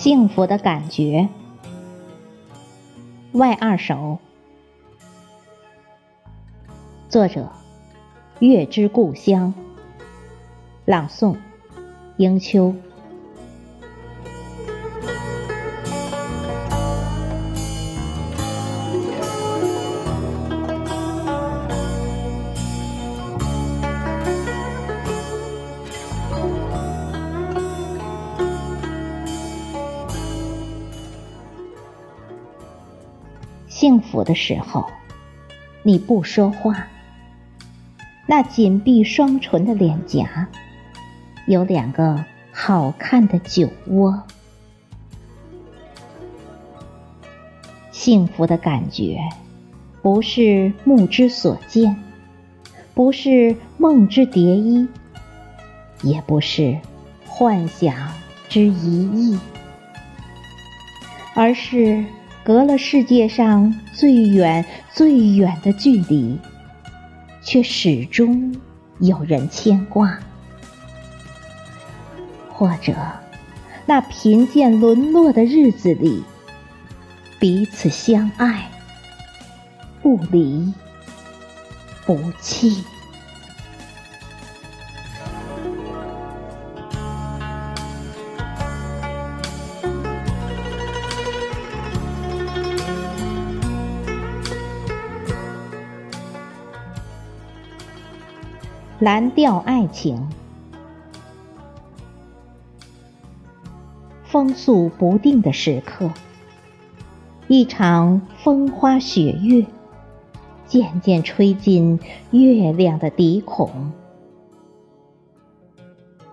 幸福的感觉，外二首，作者：月之故乡，朗诵：英秋。幸福的时候，你不说话。那紧闭双唇的脸颊，有两个好看的酒窝。幸福的感觉，不是目之所见，不是梦之蝶衣，也不是幻想之一意，而是。隔了世界上最远最远的距离，却始终有人牵挂；或者，那贫贱沦落的日子里，彼此相爱，不离不弃。蓝调爱情，风速不定的时刻，一场风花雪月渐渐吹进月亮的鼻孔，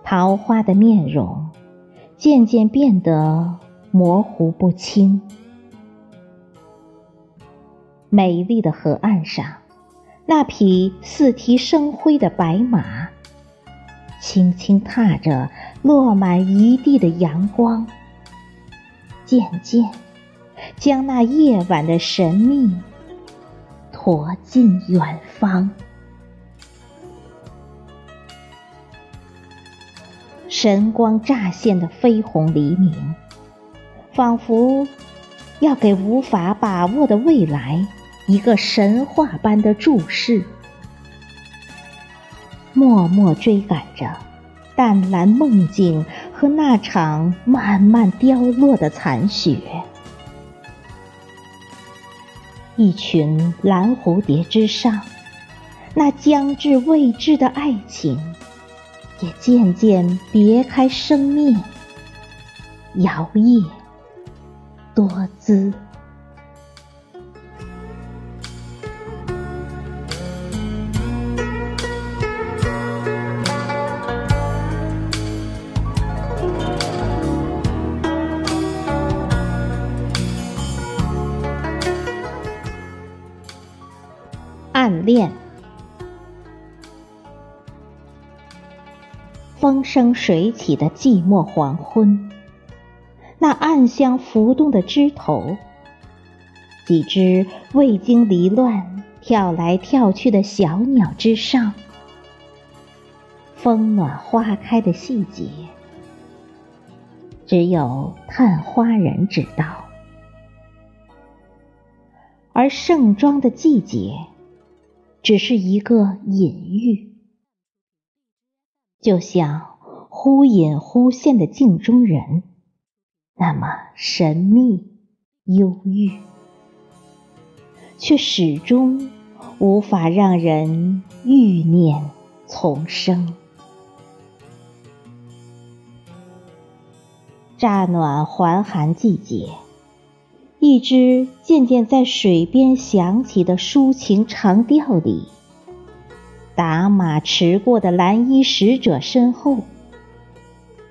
桃花的面容渐渐变得模糊不清，美丽的河岸上。那匹四蹄生辉的白马，轻轻踏着落满一地的阳光，渐渐将那夜晚的神秘驮进远方。神光乍现的绯红黎明，仿佛要给无法把握的未来。一个神话般的注视，默默追赶着淡蓝梦境和那场慢慢凋落的残雪。一群蓝蝴蝶之上，那将至未知的爱情，也渐渐别开生面，摇曳多姿。暗恋，风生水起的寂寞黄昏，那暗香浮动的枝头，几只未经离乱跳来跳去的小鸟之上，风暖花开的细节，只有探花人知道，而盛装的季节。只是一个隐喻，就像忽隐忽现的镜中人，那么神秘忧郁，却始终无法让人欲念丛生。乍暖还寒季节。一支渐渐在水边响起的抒情长调里，打马驰过的蓝衣使者身后，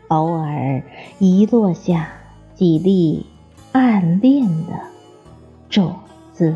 偶尔遗落下几粒暗恋的种子。